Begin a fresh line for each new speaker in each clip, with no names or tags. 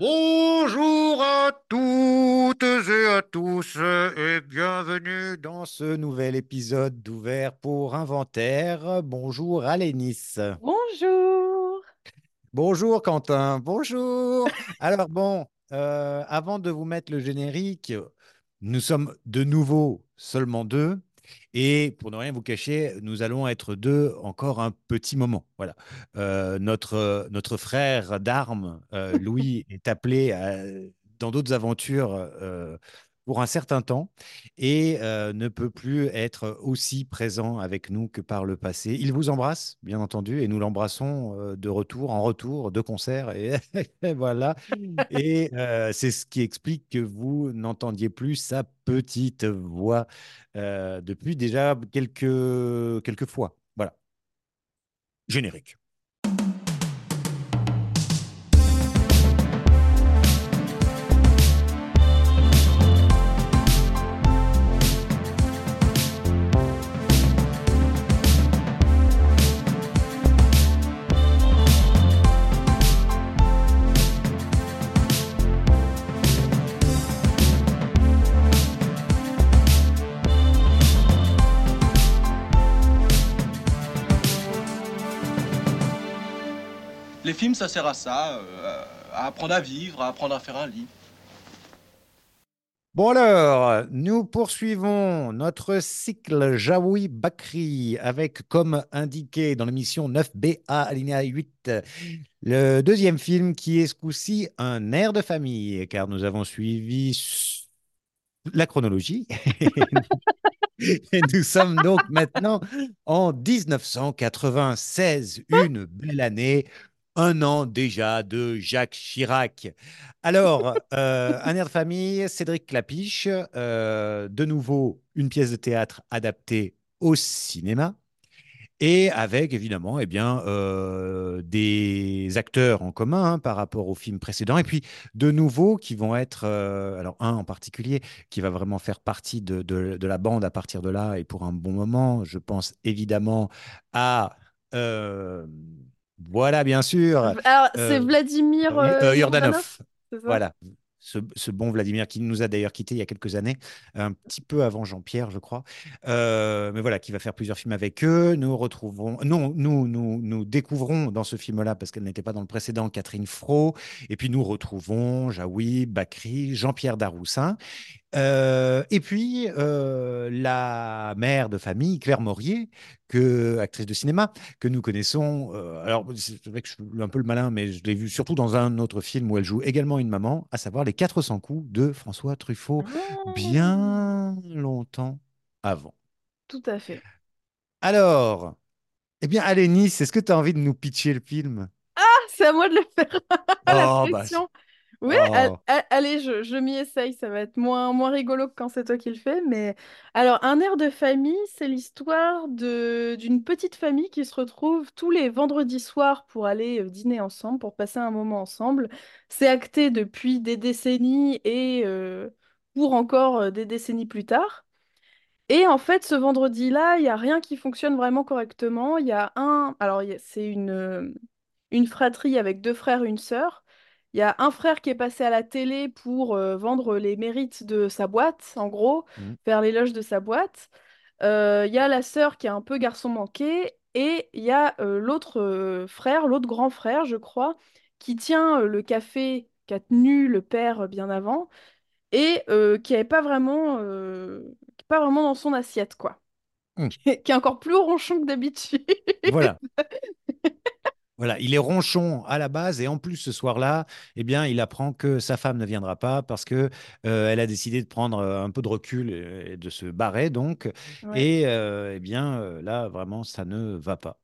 Bonjour à toutes et à tous et bienvenue dans ce nouvel épisode d'Ouvert pour Inventaire. Bonjour Alénis.
Bonjour.
Bonjour Quentin. Bonjour. Alors bon, euh, avant de vous mettre le générique, nous sommes de nouveau seulement deux. Et pour ne rien vous cacher, nous allons être deux encore un petit moment. Voilà. Euh, notre, notre frère d'armes, euh, Louis, est appelé à- dans d'autres aventures euh, pour un certain temps et euh, ne peut plus être aussi présent avec nous que par le passé. Il vous embrasse, bien entendu, et nous l'embrassons euh, de retour, en retour, de concert. Et, et voilà. Et euh, c'est ce qui explique que vous n'entendiez plus sa petite voix euh, depuis déjà quelques, quelques fois. Voilà. Générique.
Les films, ça sert à ça, euh, à apprendre à vivre, à apprendre à faire un lit.
Bon alors, nous poursuivons notre cycle Jaoui Bakri avec, comme indiqué dans l'émission 9BA alinéa 8, le deuxième film qui est ce coup-ci un air de famille, car nous avons suivi la chronologie. Et nous sommes donc maintenant en 1996, une belle année, un an déjà de Jacques Chirac. Alors, euh, un air de famille, Cédric Clapiche, euh, de nouveau une pièce de théâtre adaptée au cinéma. Et avec évidemment eh bien, euh, des acteurs en commun hein, par rapport au film précédent. Et puis de nouveaux qui vont être, euh, alors un en particulier, qui va vraiment faire partie de, de- de la bande à partir de là et pour un bon moment. Je pense évidemment à, euh, voilà bien sûr,
Alors, c'est
euh,
Vladimir euh,
euh,
ça?
Voilà. Ce, ce bon Vladimir qui nous a d'ailleurs quittés il y a quelques années, un petit peu avant Jean-Pierre, je crois. Euh, mais voilà, qui va faire plusieurs films avec eux. Nous retrouvons, non, nous, nous, nous découvrons dans ce film-là, parce qu'elle n'était pas dans le précédent, Catherine Fro. Et puis nous retrouvons Jaoui, Bakri, Jean-Pierre Daroussin. Euh, et puis, euh, la mère de famille, Claire Maurier, que, actrice de cinéma, que nous connaissons. euh, alors, c'est vrai que je suis un peu le malin, mais je l'ai vue surtout dans un autre film où elle joue également une maman, à savoir Les 400 coups de François Truffaut,
Ah,
bien longtemps avant.
tout à fait.
Alors, eh bien, allez, Nice, est-ce que tu as envie de nous pitcher le film?
Ah, c'est à moi de le faire. La
Oh, bah.
Oui,
oh.
al- allez, je, je m'y essaye. Ça va être moins, moins rigolo que quand c'est toi qui le fais. Mais alors, un air de famille, c'est l'histoire de d'une petite famille qui se retrouve tous les vendredis soirs pour aller euh, dîner ensemble, pour passer un moment ensemble. C'est acté depuis des décennies et euh, pour encore euh, des décennies plus tard. Et en fait, ce vendredi-là, il n'y a rien qui fonctionne vraiment correctement. Il y a un... Alors, il y a- c'est une, euh, une fratrie avec deux frères et une sœur. Il y a un frère qui est passé à la télé pour euh, vendre les mérites de sa boîte, en gros,
Mm.
faire l'éloge de sa boîte. Euh, il y a la sœur qui est un peu garçon manqué. Et il y a euh, l'autre frère, l'autre grand frère, je crois, qui tient le café qu'a tenu le père bien avant et qui est pas vraiment, pas vraiment dans son assiette, quoi.
Mm.
Qui est, qui est encore plus ronchon que d'habitude.
Voilà. Voilà, il est ronchon à la base et en plus ce soir-là, eh bien, il apprend que sa femme ne viendra pas parce que euh, elle a décidé de prendre euh, un peu de recul et de se barrer donc.
Ouais.
Et euh, eh bien, là, vraiment, ça ne va pas.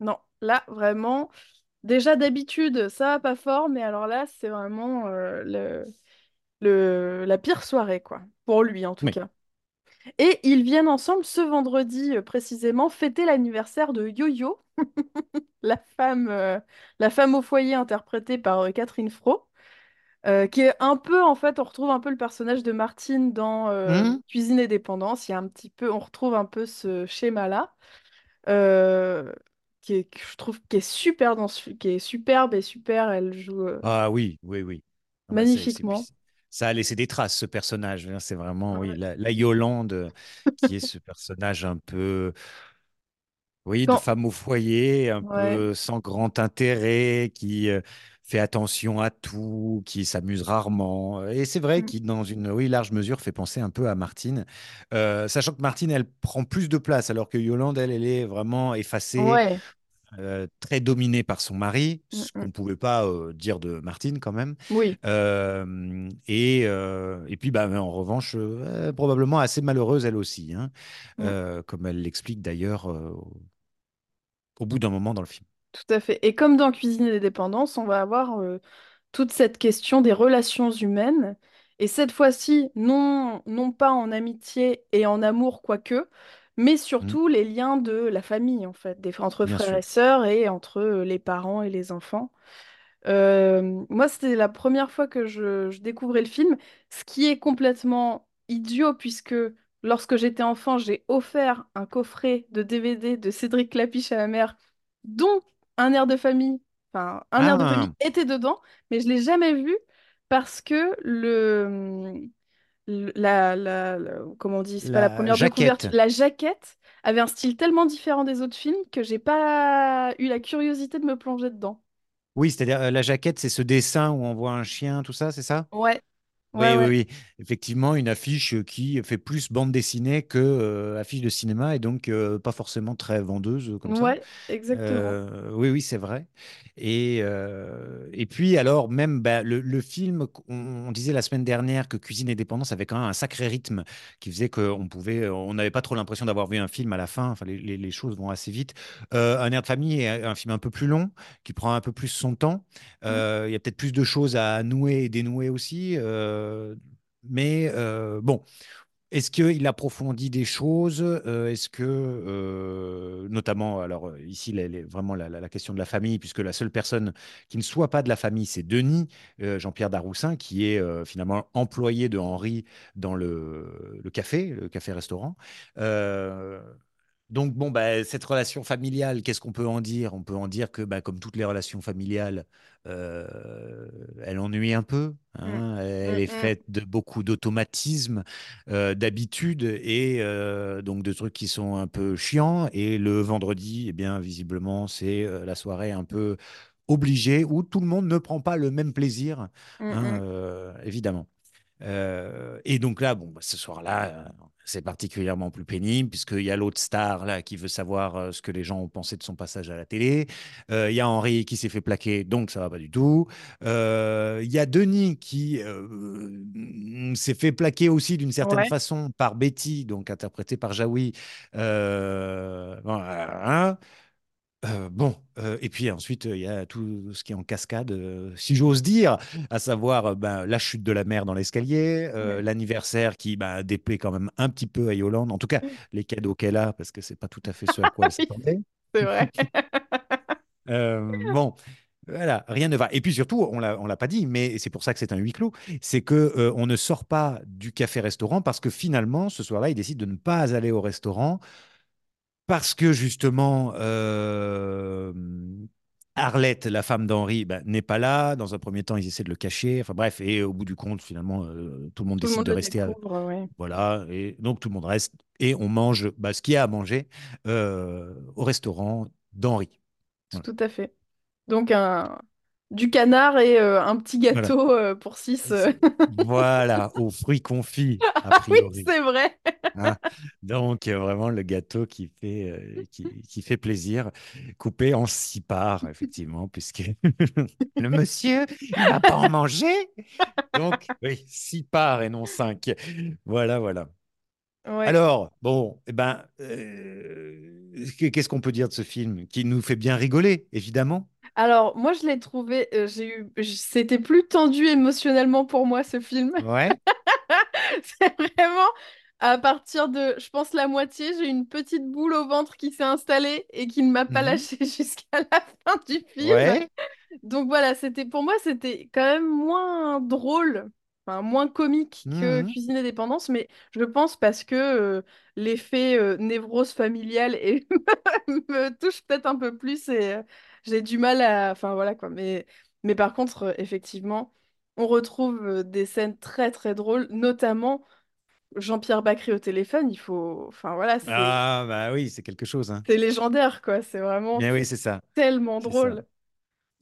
Non, là, vraiment, déjà d'habitude, ça va pas fort, mais alors là, c'est vraiment euh, le, le, la pire soirée, quoi. Pour lui, en tout
Oui.
cas. Et ils viennent ensemble ce vendredi, précisément, fêter l'anniversaire de Yo-Yo, la femme, euh, la femme au foyer interprétée par euh, Catherine Fro. Euh, qui est un peu, en fait, on retrouve un peu le personnage de Martine dans euh,
Hum
Cuisine et Dépendance. Il y a un petit peu, on retrouve un peu ce schéma-là, euh, qui est, que je trouve qui est super dans ce, qui est superbe et super. Elle joue. euh,
Ah oui, oui, oui. Ah bah, c'est, c'est-
magnifiquement.
puis ça a laissé des traces, ce personnage. hein. C'est vraiment, oui,
Ouais.
la, la Yolande, euh, qui est ce personnage un peu, oui, de femme au foyer, un
Ouais.
peu sans grand intérêt, qui euh, fait attention à tout, qui s'amuse rarement. Et c'est vrai
Mm.
qu'il, dans une, oui, large mesure, fait penser un peu à Martine. Euh, sachant que Martine, elle prend plus de place, alors que Yolande, elle, elle est vraiment effacée
Ouais.
euh, très dominée par son mari,
Mm,
ce qu'on
mm.
ne pouvait pas euh, dire de Martine quand même.
Oui.
Euh, et, euh, et puis, bah, en revanche, euh, probablement assez malheureuse elle aussi, hein,
Mm.
euh, comme elle l'explique d'ailleurs euh, au bout d'un moment dans le film.
Tout à fait. Et comme dans Cuisine et dépendance, on va avoir euh, toute cette question des relations humaines. Et cette fois-ci, non, non pas en amitié et en amour, quoique, mais
Mm,
surtout les liens de la famille, en fait, des, entre
bien
frères
sûr.
et sœurs et entre euh, les parents et les enfants. Euh, moi, c'était la première fois que je, je découvrais le film, ce qui est complètement idiot puisque lorsque j'étais enfant, j'ai offert un coffret de DVD de Cédric Clapiche à ma mère, dont un air de famille, enfin un air de famille
Ah,
était dedans, mais je l'ai jamais vu parce que le, le- la, la, la- comment on dit, c'est pas la première couverture, la jaquette avait un style tellement différent des autres films que j'ai pas eu la curiosité de me plonger dedans.
Oui, c'est-à-dire euh, la jaquette, c'est ce dessin où on voit un chien, tout ça, c'est ça?
Ouais, ouais,
Oui, oui,
ouais,
oui. Effectivement, une affiche qui fait plus bande dessinée que euh, affiche de cinéma et donc euh, pas forcément très vendeuse euh, comme ça.
ouais, exactement.
Euh, oui, oui, c'est vrai. Et, et puis, alors, même bah, le, le film, on, on disait la semaine dernière que Cuisine et Dépendance avait quand même un sacré rythme qui faisait qu'on pouvait, on n'avait pas trop l'impression d'avoir vu un film à la fin. Enfin, les, les- les choses vont assez vite. Un air de famille est un film un peu plus long, qui prend un peu plus son temps.
Mm,
Euh, il y a peut-être plus de choses à nouer et dénouer aussi. euh, mais euh, bon, est-ce qu'il approfondit des choses? Euh, est-ce que, euh, notamment, alors euh, ici, vraiment la, question de la famille, puisque la seule personne qui ne soit pas de la famille, c'est Denis, euh, Jean-Pierre Daroussin, qui est euh, finalement employé de Henri dans le café, le café-restaurant. Donc, bon, bah, cette relation familiale, qu'est-ce qu'on peut en dire? On peut en dire que, bah, comme toutes les relations familiales, euh, elle ennuie un peu. hein. Elle
mm,
est
mm.
faite de beaucoup d'automatismes, euh, d'habitudes et euh, donc de trucs qui sont un peu chiants. Et le vendredi, eh bien, visiblement, c'est la soirée un peu obligée où tout le monde ne prend pas le même plaisir, hein, évidemment. Euh, et donc là, bon, bah, ce soir-là, euh, c'est particulièrement plus pénible puisqu'il y a l'autre star là qui veut savoir euh, ce que les gens ont pensé de son passage à la télé. Il y a Henri qui s'est fait plaquer, donc ça va pas du tout. Il y a Denis qui s'est fait plaquer aussi d'une certaine
Ouais.
façon par Betty, donc interprétée par Jaoui. Voilà, hein. Euh, bon, euh, et puis ensuite, il y a tout ce qui est en cascade, euh, si j'ose dire, à savoir ben, la chute de la mère dans l'escalier, l'anniversaire qui ben, déplaît quand même un petit peu à Yolande, en tout cas les cadeaux qu'elle a, parce que c'est pas tout à fait ce à quoi elle s'attendait.
c'est vrai.
Bon, voilà, rien ne va. Et puis surtout, on on l'a pas dit, mais c'est pour ça que c'est un huis clos, c'est que euh, on ne sort pas du café-restaurant parce que finalement, ce soir-là, il décide de ne pas aller au restaurant parce que justement, euh, Arlette, la femme d'Henri, ben, n'est pas là. Dans un premier temps, ils essaient de le cacher. Enfin bref, et au bout du compte, finalement, euh, tout le monde
Tout
décide
monde
de rester. à-
découvre, ouais.
Voilà, et donc tout le monde reste et on mange bah, ce qu'il y a à manger euh, au restaurant d'Henri. Voilà.
Tout à fait. Donc, un... du canard et euh, un petit
Voilà.
gâteau euh, pour six. euh.
Voilà, aux fruits confits, a
Ah oui,
priori.
c'est vrai.
hein? Donc, vraiment, le gâteau qui fait, qui, qui fait plaisir, coupé en six parts, effectivement, puisque le monsieur, il va pas en manger. Donc, oui, six parts et non cinq. Voilà, voilà.
Ouais.
Alors, bon, eh ben, qu'est-ce qu'on peut dire de ce film qui nous fait bien rigoler, évidemment?
Alors, moi, je l'ai trouvé, euh, j'ai eu, j- c'était plus tendu émotionnellement pour moi, ce film.
Ouais.
C'est vraiment à partir de, je pense, la moitié, j'ai une petite boule au ventre qui s'est installée et qui ne m'a pas
Mhm.
lâchée jusqu'à la fin du film.
Ouais.
Donc voilà, c'était pour moi, c'était quand même moins drôle, enfin moins comique que
Mhm.
Cuisine et Dépendance, mais je pense parce que euh, l'effet euh, névrose familiale et me touche peut-être un peu plus et j'ai du mal à... Enfin voilà quoi, mais, mais par contre, euh, effectivement, on retrouve euh, des scènes très très drôles, notamment Jean-Pierre Bacry au téléphone. Il faut, enfin voilà, c'est
Ah, bah oui, c'est quelque chose, hein.
c'est légendaire quoi. C'est vraiment
Bien oui,
c'est
ça.
tellement
C'est ça.
drôle.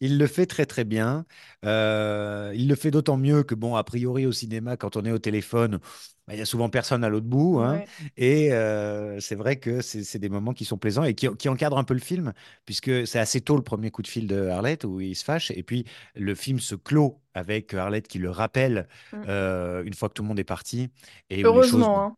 Il le fait très très bien. Euh, il le fait d'autant mieux que, bon, a priori au cinéma, quand on est au téléphone, il y a souvent personne à l'autre bout. hein.
Ouais.
et euh, c'est vrai que c'est des moments qui sont plaisants et qui, qui encadrent un peu le film, puisque c'est assez tôt le premier coup de fil de Arlette où il se fâche. Et puis le film se clôt avec Arlette qui le rappelle
Mm.
euh, une fois que tout le monde est parti et.
Heureusement, hein.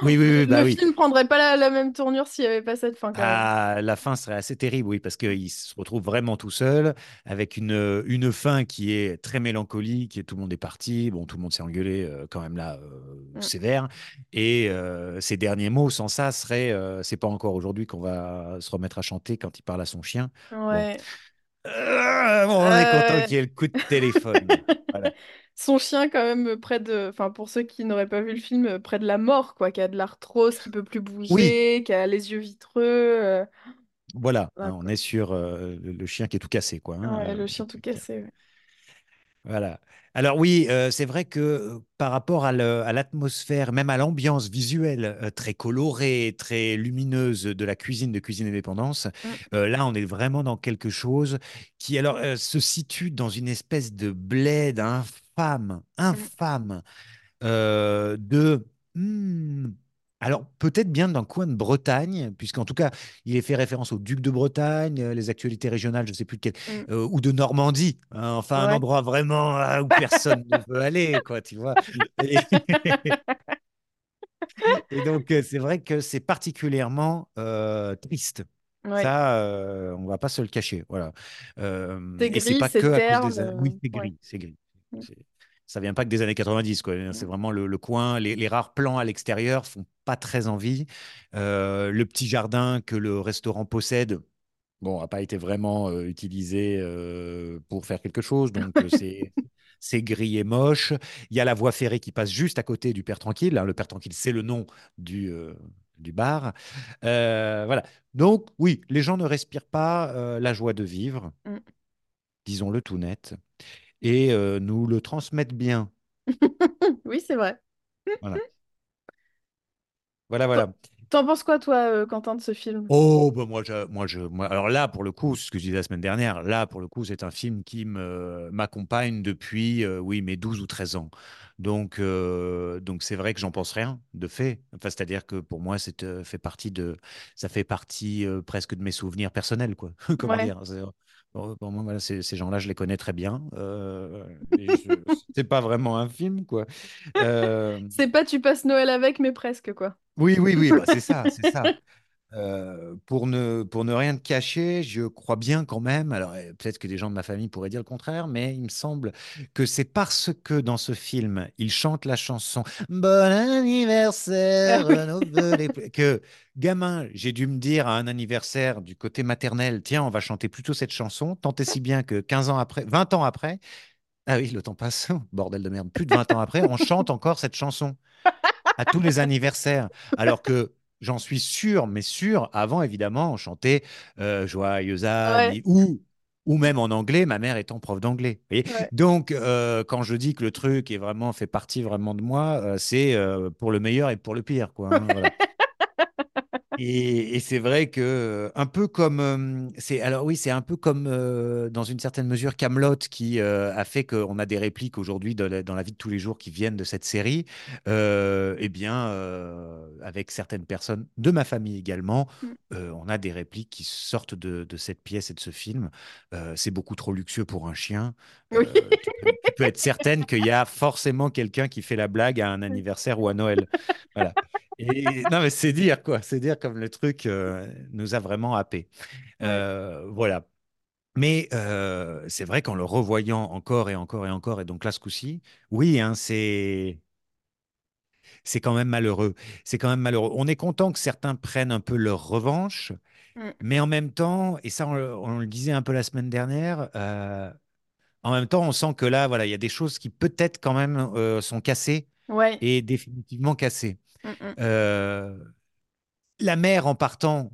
Oui, oui, oui, bah
Le
oui.
film prendrait pas la, la même tournure s'il n'y avait pas cette fin quand même.
Ah, la fin serait assez terrible, oui, parce qu'il se retrouve vraiment tout seul, avec une, une fin qui est très mélancolique, et tout le monde est parti, bon, tout le monde s'est engueulé euh, quand même là, euh,
Mm.
sévère, et euh, ses derniers mots, sans ça, seraient, euh, c'est pas encore aujourd'hui qu'on va se remettre à chanter quand il parle à son chien. Bon,
Ouais.
Euh, bon, on est content
Euh,
qu'il y ait le coup de téléphone. Voilà.
Son chien, quand même, près de. Enfin, pour ceux qui n'auraient pas vu le film, près de la mort, quoi, qui a de l'arthrose, qui peut plus
Oui,
bouger, qui a les yeux vitreux. euh,
voilà,
voilà,
on est sur euh, le, chien qui est tout cassé, quoi. hein,
Ouais, le chien tout cassé. ouais.
Voilà. Alors oui, euh, c'est vrai que euh, par rapport à l'atmosphère, même à l'ambiance visuelle euh, très colorée, très lumineuse de la cuisine de Cuisine Indépendance,
Mm,
euh, là on est vraiment dans quelque chose qui alors se situe dans une espèce de bled infâme,
mm,
infâme de... hmm, alors, peut-être bien d'un coin de Bretagne, puisqu'en tout cas, il est fait référence au duc de Bretagne, euh, les actualités régionales, je ne sais plus de quel,
mm.
euh, ou de Normandie, hein, enfin un endroit vraiment ah, où personne ne veut aller, quoi, tu vois. Et, et donc, euh, c'est vrai que c'est particulièrement euh, triste.
Ouais.
Ça, euh, on va pas se le cacher, voilà. Euh,
C'est
pas
c'est
que à cause
terne.
des. Oui, c'est
Ouais.
gris, c'est gris. Ça vient pas que des années 90, quoi. C'est vraiment le, le coin. Les, les rares plans à l'extérieur font pas très envie. Euh, le petit jardin que le restaurant possède, bon, n'a pas été vraiment euh, utilisé euh, pour faire quelque chose. Donc, c'est c'est gris et moche. Il y a la voie ferrée qui passe juste à côté du Père Tranquille. hein. Le Père Tranquille, c'est le nom du, du bar. Voilà. Donc, oui, les gens ne respirent pas la joie de vivre,
Mm.
disons-le tout net, et euh, nous le transmettent bien.
Oui, c'est vrai.
Voilà, voilà,
T'en
voilà.
t'en penses quoi, toi, euh, Quentin, de ce film?
Oh, bah moi, je, moi, je, moi, alors là, pour le coup, ce que je disais la semaine dernière, là, pour le coup, c'est un film qui m'accompagne depuis, euh, oui, mes 12 ou 13 ans. Donc, euh, donc c'est vrai que j'en pense rien, de fait. Enfin, c'est-à-dire que pour moi, c'est, euh, fait partie de, ça fait partie presque de mes souvenirs personnels, quoi. Comment
Ouais.
dire? C'est- bon, pour moi, voilà, ces, ces gens-là, je les connais très bien. Euh, je, c'est pas vraiment un film, quoi. Euh,
C'est pas tu passes Noël avec, mais presque, quoi.
oui, oui, oui, bah, c'est ça, c'est ça. Euh, pour ne, pour ne rien te cacher, je crois bien quand même, alors euh, peut-être que des gens de ma famille pourraient dire le contraire, mais il me semble que c'est parce que dans ce film, il chante la chanson Bon anniversaire, que gamin, j'ai dû me dire à un anniversaire du côté maternel, tiens, on va chanter plutôt cette chanson, tant et si bien que 15 ans après, 20 ans après, ah oui, le temps passe, bordel de merde, plus de 20 ans après, on chante encore cette chanson à tous les anniversaires. Alors que j'en suis sûr, mais sûr, avant, évidemment, on chantait euh,
Ouais,
anniversaire ou, ou même en anglais, ma mère étant prof d'anglais.
Ouais.
Donc, euh, quand je dis que le truc est vraiment fait partie vraiment de moi, euh, c'est euh, pour le meilleur et pour le pire, quoi. hein, voilà. Et, et c'est vrai que un peu comme c'est alors oui c'est un peu comme euh, dans une certaine mesure Camelot qui euh, a fait qu'on a des répliques aujourd'hui dans la, dans la vie de tous les jours qui viennent de cette série euh, eh bien avec certaines personnes de ma famille également
Mm.
euh, on a des répliques qui sortent de, de cette pièce et de ce film c'est beaucoup trop luxueux pour un chien
Oui.
Euh, tu peux, tu peux être certaine qu'il y a forcément quelqu'un qui fait la blague à un anniversaire ou à Noël voilà et non, mais c'est dire, quoi. C'est dire comme le truc euh, nous a vraiment happé.
Ouais.
Euh, voilà. Mais euh, c'est vrai qu'en le revoyant encore et encore et encore, et donc là, ce coup-ci, oui, hein, c'est c'est quand même malheureux. C'est quand même malheureux. On est content que certains prennent un peu leur revanche,
Mm.
mais en même temps, et ça, on, le on le disait un peu la semaine dernière, euh, en même temps, on sent que là, voilà, il y a des choses qui peut-être quand même euh, sont cassées
Ouais.
et définitivement cassées.
Mm, mm.
Euh, la mère, en partant,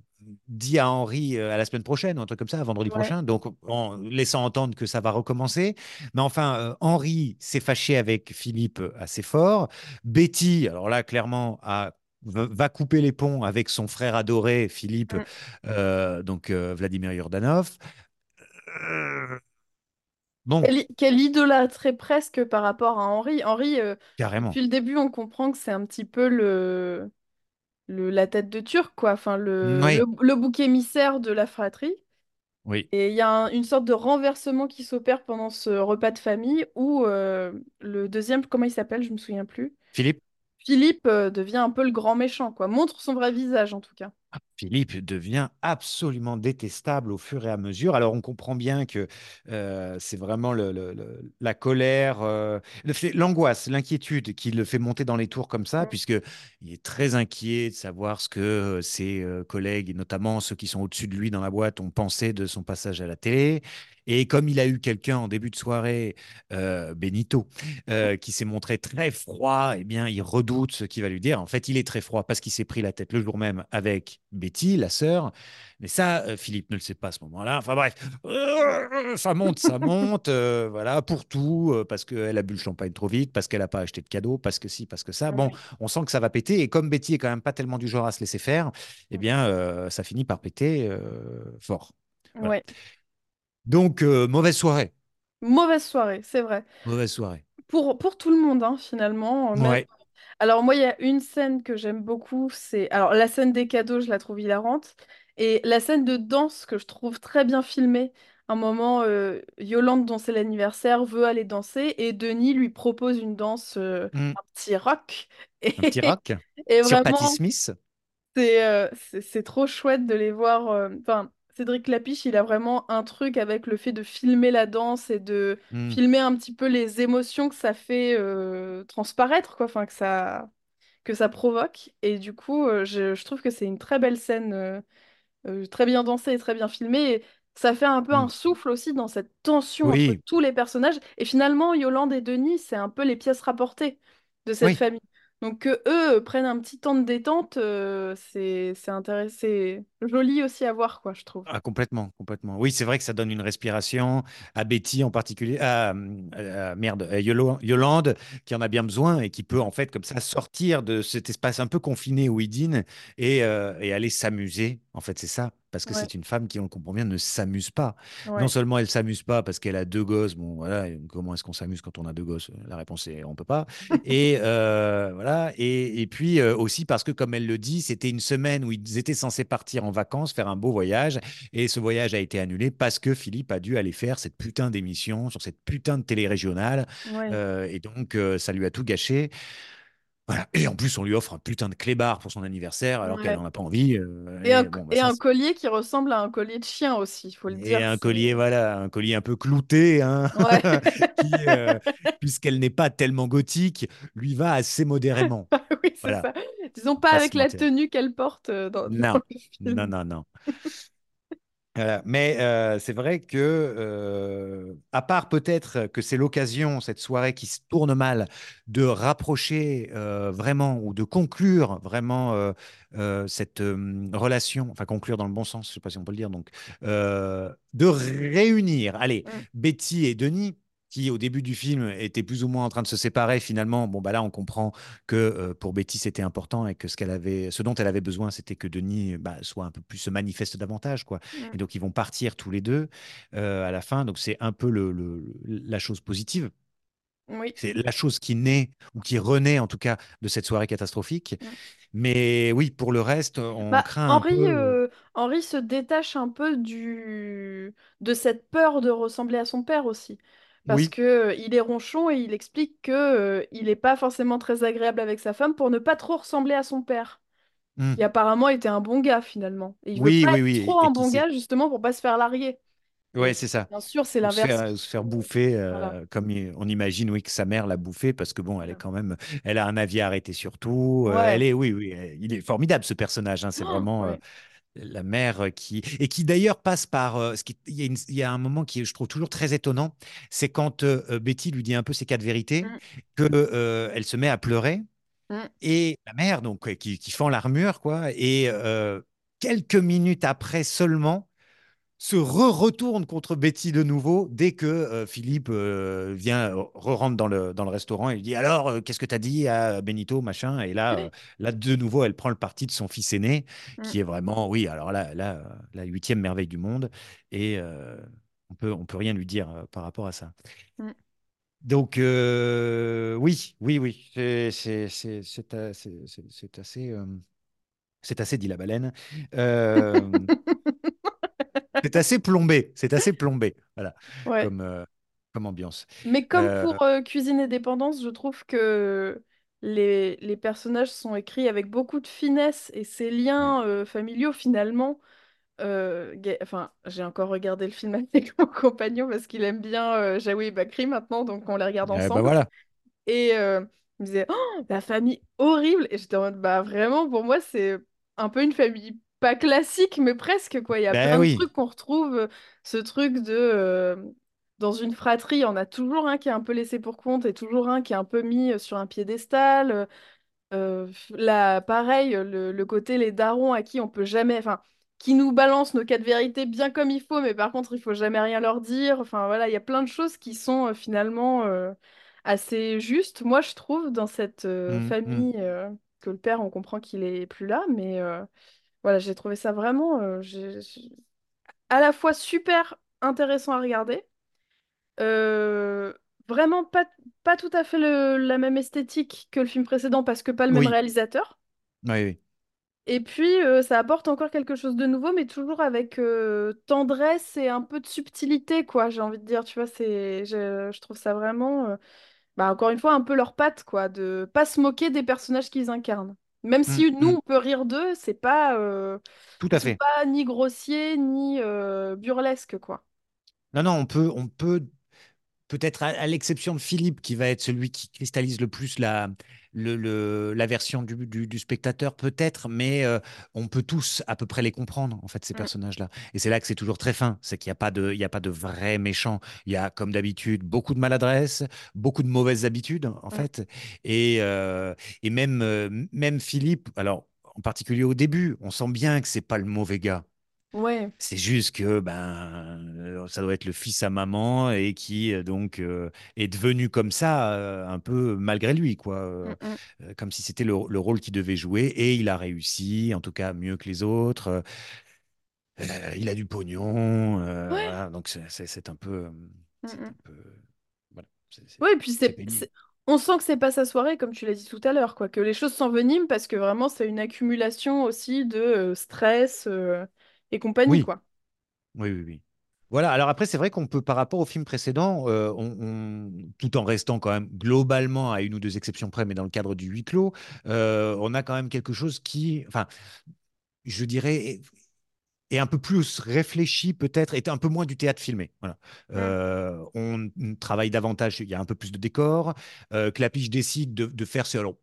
dit à Henri euh, à la semaine prochaine, ou un truc comme ça, vendredi
Ouais.
prochain, donc en laissant entendre que ça va recommencer. Mais enfin, Henri s'est fâché avec Philippe assez fort. Betty, alors là, clairement, a va va couper les ponts avec son frère adoré, Philippe,
Mm.
euh, donc euh, Vladimir Yordanov. Euh, bon,
Qu'elle qu'elle idolâtrait presque par rapport à Henri. Henri, euh,
carrément.
depuis le début, on comprend que c'est un petit peu le, le, la tête de Turc, quoi. Enfin, le, le,
Oui,
le bouc émissaire de la fratrie.
oui.
Et il y a un- une sorte de renversement qui s'opère pendant ce repas de famille où euh, le deuxième, comment il s'appelle, je me souviens plus.
Philippe,
Philippe euh, devient un peu le grand méchant, quoi. Montre son vrai visage, en tout cas.
Philippe devient absolument détestable au fur et à mesure. Alors, on comprend bien que euh, c'est vraiment le- le- le- la colère, euh, l'angoisse, l'inquiétude qui le fait monter dans les tours comme ça,
Mm.
puisqu'il est très inquiet de savoir ce que euh, ses collègues, et notamment ceux qui sont au-dessus de lui dans la boîte, ont pensé de son passage à la télé. Et comme il a eu quelqu'un en début de soirée, euh, Benito, euh, qui s'est montré très froid, eh bien, il redoute ce qu'il va lui dire. En fait, il est très froid parce qu'il s'est pris la tête le jour même avec Betty, la sœur. Mais ça, euh, Philippe ne le sait pas à ce moment-là. Enfin bref, ça monte, ça monte, voilà, pour tout, parce qu'elle a bu le champagne trop vite, parce qu'elle n'a pas acheté de cadeau, parce que si, parce que ça. Bon, on sent que ça va péter. Et comme Betty est quand même pas tellement du genre à se laisser faire, eh bien, ça finit par péter fort. Voilà.
Ouais.
Donc, euh, mauvaise soirée.
Mauvaise soirée, c'est vrai.
Mauvaise soirée.
Pour, pour tout le monde, hein, finalement. Même...
Ouais.
Alors, moi, il y a une scène que j'aime beaucoup. C'est Alors, la scène des cadeaux, je la trouve hilarante. Et la scène de danse que je trouve très bien filmée. Un moment, euh, Yolande, dont c'est l'anniversaire, veut aller danser et Denis lui propose une danse, euh,
Hmm.
un petit rock.
Un petit
Et,
rock?
Et
sur
vraiment,
Smith?
c'est euh, trop chouette de les voir. Enfin, Cédric Lapiche, il a vraiment un truc avec le fait de filmer la danse et de
Hmm.
filmer un petit peu les émotions que ça fait euh, transparaître, quoi. Enfin, que ça, que ça provoque. Et du coup, euh, je, je trouve que c'est une très belle scène, euh, euh, très bien dansée et très bien filmée. Et ça fait un peu
Hmm.
un souffle aussi dans cette tension entre tous les personnages. Et finalement, Yolande et Denis, c'est un peu les pièces rapportées de cette
oui.
famille. Donc que eux euh, prennent un petit temps de détente, euh, c'est intéressant, joli aussi à voir, quoi, je trouve.
Ah, complètement, complètement. Oui, c'est vrai que ça donne une respiration à Betty en particulier, à, à- merde, à Yolande, qui en a bien besoin et qui peut en fait comme ça sortir de cet espace un peu confiné où il dîne et, euh, et aller s'amuser. En fait, c'est ça, parce que
Ouais,
c'est une femme qui, on le comprend bien, ne s'amuse pas. Non seulement elle s'amuse pas parce qu'elle a deux gosses, bon voilà, comment est-ce qu'on s'amuse quand on a deux gosses? La réponse est on peut pas. Et euh, voilà, et, et puis euh, aussi parce que comme elle le dit, c'était une semaine où ils étaient censés partir en vacances, faire un beau voyage. Et ce voyage a été annulé parce que Philippe a dû aller faire cette putain d'émission sur cette putain de télé régionale.
Ouais.
Euh, et donc, ça lui a tout gâché. Voilà. Et en plus, on lui offre un putain de clébard pour son anniversaire alors qu'elle n'en a pas envie. euh,
Et un,
et bon, bah,
et
ça,
un collier qui ressemble à un collier de chien aussi, il faut le
et
dire.
un
c'est-
collier, voilà, un collier un peu clouté, hein,
Ouais,
euh, puisqu'elle n'est pas tellement gothique, lui va assez modérément.
oui, c'est
Voilà,
ça. Disons pas
pas
avec la
mentir.
tenue qu'elle porte euh, dans, dans
Non,
le
non,
film.
non, non. Voilà. Mais euh, c'est vrai que, euh, à part peut-être que c'est l'occasion, cette soirée qui se tourne mal, de rapprocher euh, vraiment ou de conclure vraiment cette relation, enfin conclure dans le bon sens, je ne sais pas si on peut le dire, donc de réunir, allez,
Mm.
Betty et Denis. Qui au début du film étaient plus ou moins en train de se séparer, finalement, bon bah là on comprend que euh, pour Betty c'était important et que ce qu'elle avait, ce dont elle avait besoin, c'était que Denis bah, soit un peu plus se manifeste davantage, quoi. Et donc, ils vont partir tous les deux euh, à la fin. Donc, c'est un peu le, le- la chose positive.
Oui.
C'est la chose qui naît, ou qui renaît en tout cas, de cette soirée catastrophique. Mais oui, pour le reste, on
Bah,
craint un
Henri,
peu.
euh, Henri se détache un peu du... de cette peur de ressembler à son père aussi. Parce
Oui.
que euh, il est ronchon et il explique que euh, il n'est pas forcément très agréable avec sa femme pour ne pas trop ressembler à son père,
Mm.
qui apparemment était un bon gars finalement. Et il veut
Oui,
pas
oui,
être
oui.
trop
Et
un bon gars justement pour pas se faire larguer. Et
Ouais, c'est ça.
bien sûr, c'est
se
l'inverse.
se faire bouffer,
Voilà.
euh, comme il- on imagine, oui, que sa mère l'a bouffé, parce que bon, elle est quand même, elle a un avis arrêté sur tout.
Ouais.
elle est, oui, oui, il est formidable ce personnage. hein, c'est
Oh,
vraiment
ouais.
La mère qui et qui d'ailleurs passe par ce qui il y, a une- il y a un moment qui je trouve toujours très étonnant, c'est quand euh, Betty lui dit un peu ses quatre vérités,
Mm,
que euh, elle se met à pleurer
mm,
et la mère donc qui, qui fend l'armure quoi et euh, quelques minutes après seulement, se re-retourne contre Betty de nouveau dès que euh, Philippe euh, vient, re-rentre dans le, dans le restaurant et lui dit Alors, euh, qu'est-ce que tu as dit à Benito, machin? Et là, euh, là, de nouveau, elle prend le parti de son fils aîné,
Mm.
qui est vraiment, oui, alors là, là euh, la huitième merveille du monde. Et euh, on peut, on peut rien lui dire euh, par rapport à ça.
Mm.
Donc, euh, oui, oui, oui, c'est assez, euh, c'est assez dit la baleine. C'est assez plombé, c'est assez plombé, voilà,
Ouais.
comme, euh, comme ambiance.
Mais comme
Euh,
pour euh, Cuisine et Dépendance, je trouve que les, les personnages sont écrits avec beaucoup de finesse et ces liens familiaux, finalement, enfin, j'ai encore regardé le film avec mon compagnon parce qu'il aime bien Jaoui et Bakri maintenant, donc on les regarde
Eh ben
ensemble.
voilà.
Et il me disait, oh, la famille horrible. Et j'étais en mode, bah vraiment, pour moi, c'est un peu une famille pas classique, mais presque, quoi. Il y a
Ben
plein de trucs qu'on retrouve. euh, Ce truc de, euh, dans une fratrie, on a toujours un qui est un peu laissé pour compte et toujours un qui est un peu mis euh, sur un piédestal. Euh, là, pareil, le, le côté les darons à qui on peut jamais, enfin, qui nous balancent nos quatre vérités bien comme il faut, mais par contre, il faut jamais rien leur dire. Enfin, voilà, il y a plein de choses qui sont euh, finalement euh, assez justes, moi, je trouve, dans cette euh,
Mm, mm.
famille que le père, on comprend qu'il est plus là, mais voilà, j'ai trouvé ça vraiment euh, j'ai- j'ai- à la fois super intéressant à regarder. euh, Vraiment pas, pas tout à fait le- la même esthétique que le film précédent parce que pas le même
Oui,
réalisateur.
oui, oui.
Et puis, euh, ça apporte encore quelque chose de nouveau, mais toujours avec euh, tendresse et un peu de subtilité, quoi, j'ai envie de dire. Tu vois, c'est, je, je trouve ça vraiment, euh, bah, encore une fois, un peu leur patte, quoi, de pas se moquer des personnages qu'ils incarnent. Même
Mm,
si nous,
mm.
on peut rire d'eux, c'est pas, euh,
Tout à fait.
pas ni grossiers, ni euh, burlesques, quoi.
Non, non, on peut, on peut peut-être à, à l'exception de Philippe, qui va être celui qui cristallise le plus la, le, le- la version du, du- du spectateur, peut-être, mais euh, on peut tous à peu près les comprendre, en fait, ces
Mm,
personnages-là. Et c'est là que c'est toujours très fin, c'est qu'il n'y a pas de, il y a pas de vrais méchants. Il y a, comme d'habitude, beaucoup de maladresse, beaucoup de mauvaises habitudes, en
mm.
fait. Et, euh, et même, euh, même Philippe, alors, en particulier au début, on sent bien que c'est pas le mauvais gars.
Ouais.
C'est juste que ben, euh, ça doit être le fils à maman et qui euh, donc euh, est devenu comme ça euh, un peu malgré lui, quoi.
Mm,
Euh,
mm.
euh, comme si c'était le, le rôle qu'il devait jouer et il a réussi, en tout cas mieux que les autres. Il a du pognon,
Ouais.
voilà. Donc c'est un peu,
Mm,
voilà,
puis
c'est
on sent que c'est pas sa soirée, comme tu l'as dit tout à l'heure, quoi, que les choses s'enveniment parce que vraiment c'est une accumulation aussi de stress euh, et compagnie,
Oui,
quoi.
oui, oui, oui. Voilà, alors après, c'est vrai qu'on peut, par rapport au film précédent, euh, on- on- tout en restant quand même globalement à une ou deux exceptions près, mais dans le cadre du huis clos, euh, on a quand même quelque chose qui, enfin, je dirais, et un peu plus réfléchi peut-être, et un peu moins du théâtre filmé. Voilà.
Mm,
Euh, on, travaille davantage, il y a un peu plus de décors. Clapiche décide de, de faire ce, alors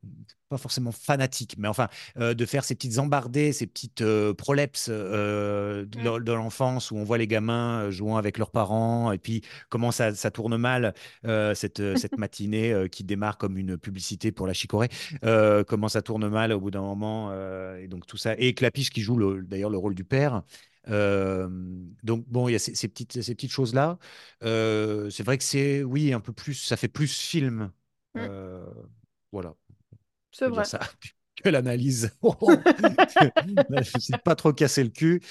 pas forcément fanatique, mais enfin euh, de faire ces petites embardées, ces petites euh, prolepses euh, de l'en- de l'enfance où on voit les gamins jouant avec leurs parents et puis comment ça, ça tourne mal cette, cette matinée qui démarre comme une publicité pour la chicorée, comment ça tourne mal au bout d'un moment et donc tout ça et Clapiche qui joue le- d'ailleurs le rôle du père. Euh, donc bon, il y a ces, ces petites, ces petites choses-là. Euh, c'est vrai que c'est, oui, un peu plus, ça fait plus film.
Mm,
Euh, voilà,
c'est vrai.
ça. Que l'analyse. Oh, je ne suis pas trop cassé le cul.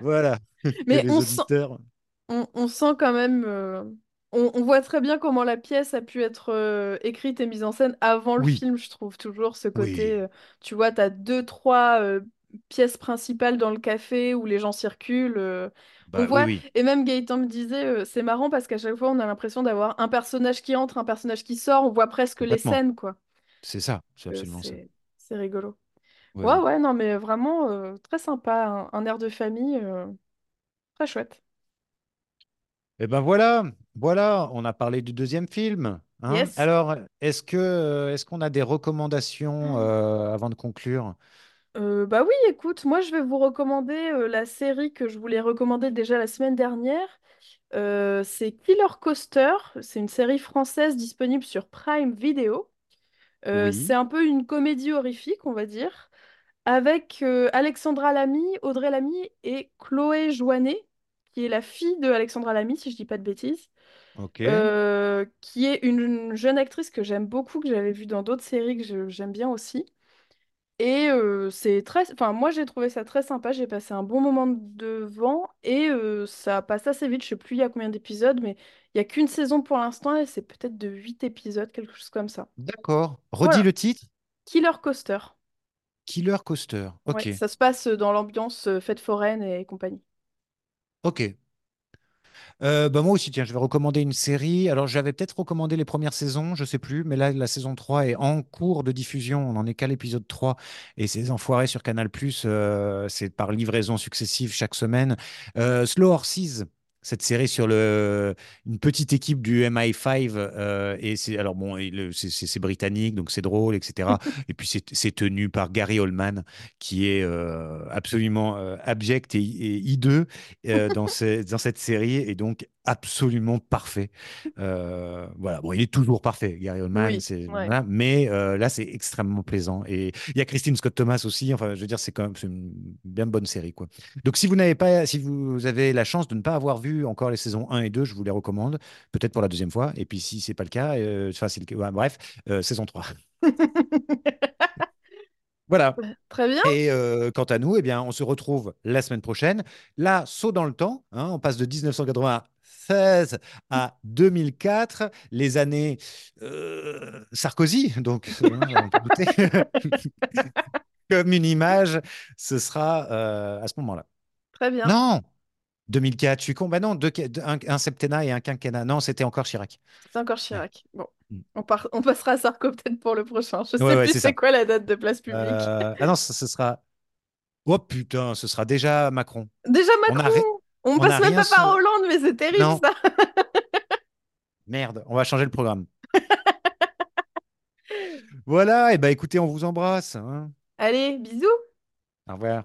Voilà,
Mais
les
on sent,
auditeurs.
on, on sent quand même, euh, on, on voit très bien comment la pièce a pu être euh, écrite et mise en scène avant le
Oui,
film, je trouve toujours ce côté,
oui,
euh, tu vois, t'as deux, trois euh, pièces principales dans le café où les gens circulent. on
bah
voit,
oui,
et même Gaëtan me disait, c'est marrant parce qu'à chaque fois on a l'impression d'avoir un personnage qui entre, un personnage qui sort, on voit presque les scènes, quoi.
C'est ça, c'est
Euh,
absolument ça.
c'est, rigolo. Ouais, ouais, non, mais vraiment euh, très sympa, un, un air de famille euh, très chouette.
Et ben voilà, voilà, on a parlé du deuxième film. Hein
Yes.
Alors, est-ce que, est-ce qu'on a des recommandations euh, avant de conclure?
Euh, bah oui, écoute, moi je vais vous recommander euh, la série que je voulais recommander déjà la semaine dernière. Euh, c'est Killer Coaster. C'est une série française disponible sur Prime Video. Euh, c'est un peu une comédie horrifique, on va dire, avec euh, Alexandra Lamy, Audrey Lamy et Chloé Joannet, qui est la fille de Alexandra Lamy, si je dis pas de bêtises.
Ok.
Euh, qui est une jeune actrice que j'aime beaucoup, que j'avais vue dans d'autres séries que j'aime bien aussi. Et euh, c'est très, enfin moi j'ai trouvé ça très sympa, j'ai passé un bon moment devant et euh, ça passe assez vite, je sais plus il y a combien d'épisodes, mais il y a qu'une saison pour l'instant et c'est peut-être de 8 épisodes, quelque chose comme ça.
D'accord. Redis
Voilà,
le titre?
Killer Coaster.
Killer Coaster.
Ouais,
Ok.
ça se passe dans l'ambiance euh, fête foraine et compagnie.
Ok. Euh, bah moi aussi, tiens, je vais recommander une série. Alors, j'avais peut-être recommandé les premières saisons, je sais plus, mais là, la saison 3 est en cours de diffusion. On n'en est qu'à l'épisode 3. Et ces enfoirés sur Canal+, euh, c'est par livraison successive chaque semaine. Euh, Slow Horses, cette série sur le, une petite équipe du MI5. euh, et c'est, alors bon, c'est britannique, donc c'est drôle, etc. Et puis, c'est tenu par Gary Oldman, qui est euh, absolument euh, abject et, et hideux dans, ce- dans cette série et donc absolument parfait. Euh, voilà, bon, il est toujours parfait, Gary Oldman,
Oui,
c'est,
ouais.
voilà, mais euh, là, c'est extrêmement plaisant. Et il y a Christine Scott Thomas aussi. Enfin, je veux dire, c'est quand même c'est une bien bonne série, quoi. Donc, si vous n'avez pas, si vous avez la chance de ne pas avoir vu encore les saisons 1 et 2, je vous les recommande, peut-être pour la deuxième fois. Et puis, si c'est pas le cas, euh, enfin, c'est le ouais, bref, euh, saison 3. Voilà.
Très bien.
Et euh, quant à nous, eh bien, on se retrouve la semaine prochaine. Là, saut dans le temps, hein, on passe de 1996 à 2004, les années euh, Sarkozy, donc comme une image, ce sera euh, à ce moment-là.
Très bien.
Non, 2004, je suis con. Bah non, deux, un, un septennat et un quinquennat. Non, c'était encore Chirac.
C'est encore. Chirac. Bon,
Mm.
on, part- on passera à Sarko peut-être pour le prochain. Je sais
ouais,
plus
c'est
quoi la date de place publique.
Euh, ah non, ce, ce sera. Oh putain, ce sera déjà Macron.
Déjà Macron! On
on
passe même pas par. Hollande, mais c'est terrible
Non,
ça!
merde, on va changer le programme. Voilà, et ben écoutez, on vous embrasse. hein.
Allez, bisous!
Au revoir.